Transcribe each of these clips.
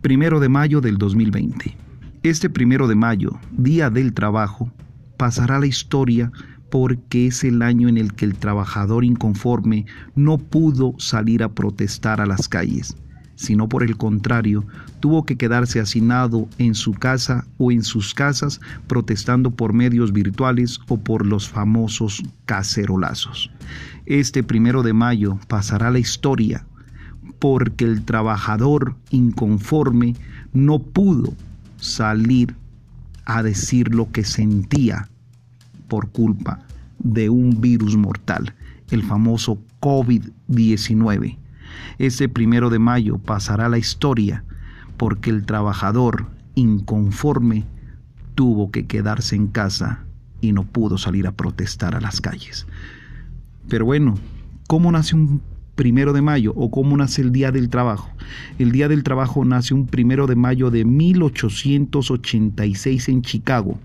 Primero de mayo del 2020. Este primero de mayo, Día del Trabajo, pasará la historia porque es el año en el que el trabajador inconforme no pudo salir a protestar a las calles, sino por el contrario, tuvo que quedarse hacinado en su casa o en sus casas protestando por medios virtuales o por los famosos cacerolazos. Este primero de mayo pasará la historia porque el trabajador inconforme no pudo salir a decir lo que sentía por culpa de un virus mortal, el famoso COVID-19. Ese primero de mayo pasará la historia porque el trabajador inconforme tuvo que quedarse en casa y no pudo salir a protestar a las calles. Pero bueno, ¿cómo nace un primero de mayo o cómo nace el Día del Trabajo. El Día del Trabajo nace un primero de mayo de 1886 en Chicago,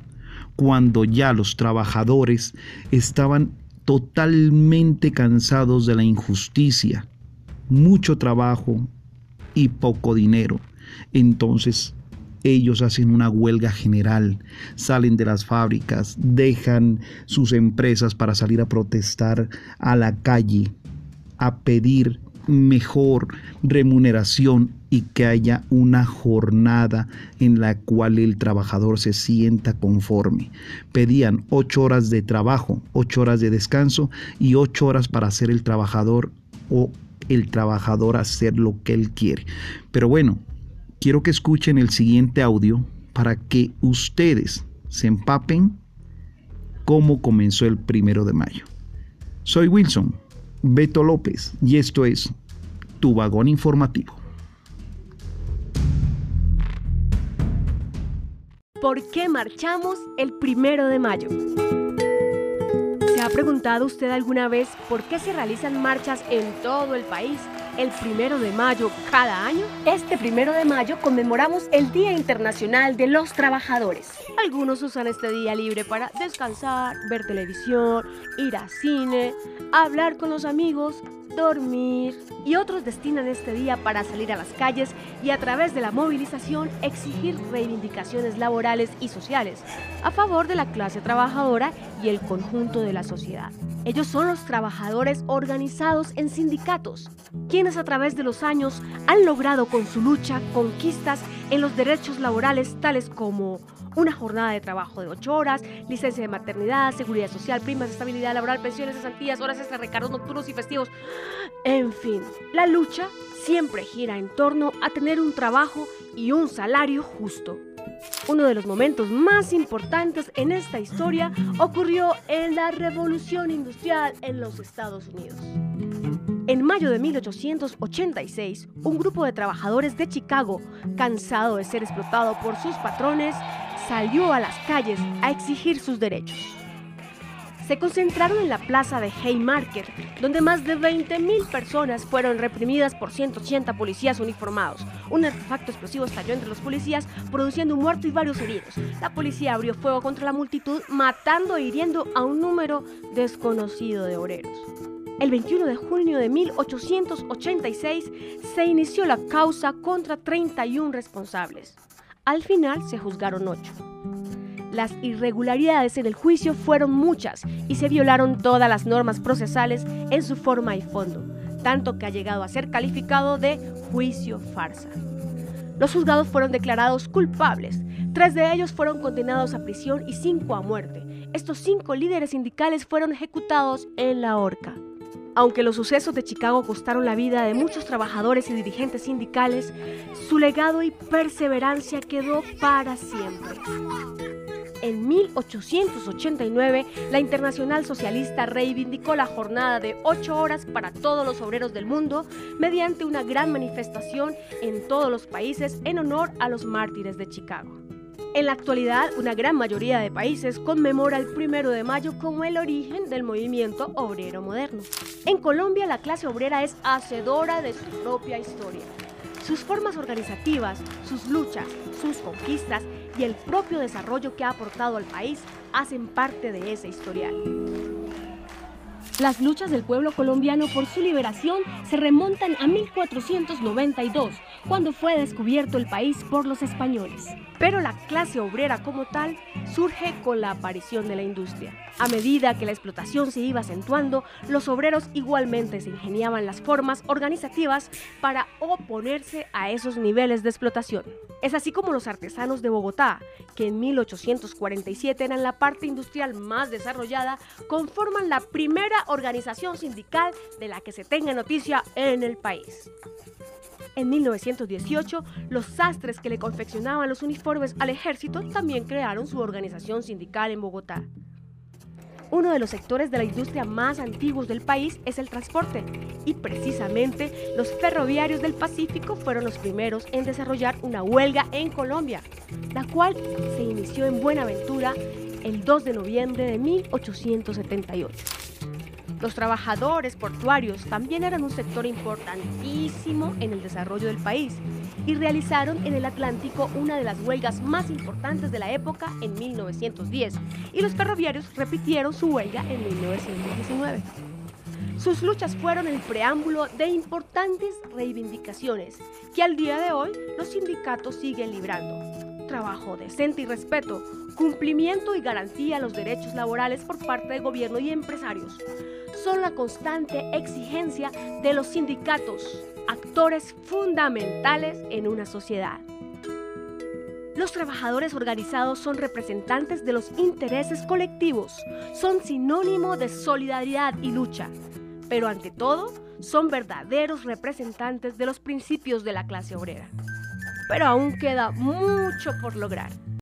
cuando ya los trabajadores estaban totalmente cansados de la injusticia, mucho trabajo y poco dinero. Entonces ellos hacen una huelga general, salen de las fábricas, dejan sus empresas para salir a protestar a la calle a pedir mejor remuneración y que haya una jornada en la cual el trabajador se sienta conforme. Pedían ocho horas de trabajo, ocho horas de descanso y ocho horas para hacer el trabajador o el trabajador hacer lo que él quiere. Pero bueno, quiero que escuchen el siguiente audio para que ustedes se empapen cómo comenzó el primero de mayo. Soy Wilson Beto López y esto es Tu Vagón Informativo. ¿Por qué marchamos el primero de mayo? ¿Se ha preguntado usted alguna vez por qué se realizan marchas en todo el país el primero de mayo cada año? Este primero de mayo conmemoramos el Día Internacional de los Trabajadores. Algunos usan este día libre para descansar, ver televisión, ir a cine, hablar con los amigos, dormir y otros destinan este día para salir a las calles y a través de la movilización exigir reivindicaciones laborales y sociales a favor de la clase trabajadora y el conjunto de la sociedad. Ellos son los trabajadores organizados en sindicatos, quienes a través de los años han logrado con su lucha conquistas en los derechos laborales tales como una jornada de trabajo de 8 horas, licencia de maternidad, seguridad social, primas estabilidad laboral, pensiones, cesantías, horas extra, recargos nocturnos y festivos. En fin, la lucha siempre gira en torno a tener un trabajo y un salario justo. Uno de los momentos más importantes en esta historia ocurrió en la revolución industrial en los Estados Unidos. En mayo de 1886, un grupo de trabajadores de Chicago, cansado de ser explotado por sus patrones, salió a las calles a exigir sus derechos. Se concentraron en la plaza de Haymarket, donde más de 20.000 personas fueron reprimidas por 180 policías uniformados. Un artefacto explosivo estalló entre los policías, produciendo un muerto y varios heridos. La policía abrió fuego contra la multitud, matando e hiriendo a un número desconocido de obreros. El 21 de junio de 1886 se inició la causa contra 31 responsables. Al final se juzgaron ocho. Las irregularidades en el juicio fueron muchas y se violaron todas las normas procesales en su forma y fondo, tanto que ha llegado a ser calificado de juicio farsa. Los juzgados fueron declarados culpables. Tres de ellos fueron condenados a prisión y cinco a muerte. Estos cinco líderes sindicales fueron ejecutados en la horca. Aunque los sucesos de Chicago costaron la vida de muchos trabajadores y dirigentes sindicales, su legado y perseverancia quedó para siempre. En 1889, la Internacional Socialista reivindicó la jornada de ocho horas para todos los obreros del mundo mediante una gran manifestación en todos los países en honor a los mártires de Chicago. En la actualidad, una gran mayoría de países conmemora el primero de mayo como el origen del movimiento obrero moderno. En Colombia, la clase obrera es hacedora de su propia historia. Sus formas organizativas, sus luchas, sus conquistas y el propio desarrollo que ha aportado al país hacen parte de ese historial. Las luchas del pueblo colombiano por su liberación se remontan a 1492, cuando fue descubierto el país por los españoles. Pero la clase obrera como tal surge con la aparición de la industria. A medida que la explotación se iba acentuando, los obreros igualmente se ingeniaban las formas organizativas para oponerse a esos niveles de explotación. Es así como los artesanos de Bogotá, que en 1847 eran la parte industrial más desarrollada, conforman la primera organización sindical de la que se tenga noticia en el país. En 1918, los sastres que le confeccionaban los uniformes al ejército también crearon su organización sindical en Bogotá. Uno de los sectores de la industria más antiguos del país es el transporte y precisamente los ferroviarios del Pacífico fueron los primeros en desarrollar una huelga en Colombia, la cual se inició en Buenaventura el 2 de noviembre de 1878. Los trabajadores portuarios también eran un sector importantísimo en el desarrollo del país y realizaron en el Atlántico una de las huelgas más importantes de la época en 1910 y los ferroviarios repitieron su huelga en 1919. Sus luchas fueron el preámbulo de importantes reivindicaciones que al día de hoy los sindicatos siguen librando. Trabajo decente y respeto, cumplimiento y garantía a los derechos laborales por parte del gobierno y empresarios, son la constante exigencia de los sindicatos, actores fundamentales en una sociedad. Los trabajadores organizados son representantes de los intereses colectivos, son sinónimo de solidaridad y lucha, pero ante todo son verdaderos representantes de los principios de la clase obrera. Pero aún queda mucho por lograr.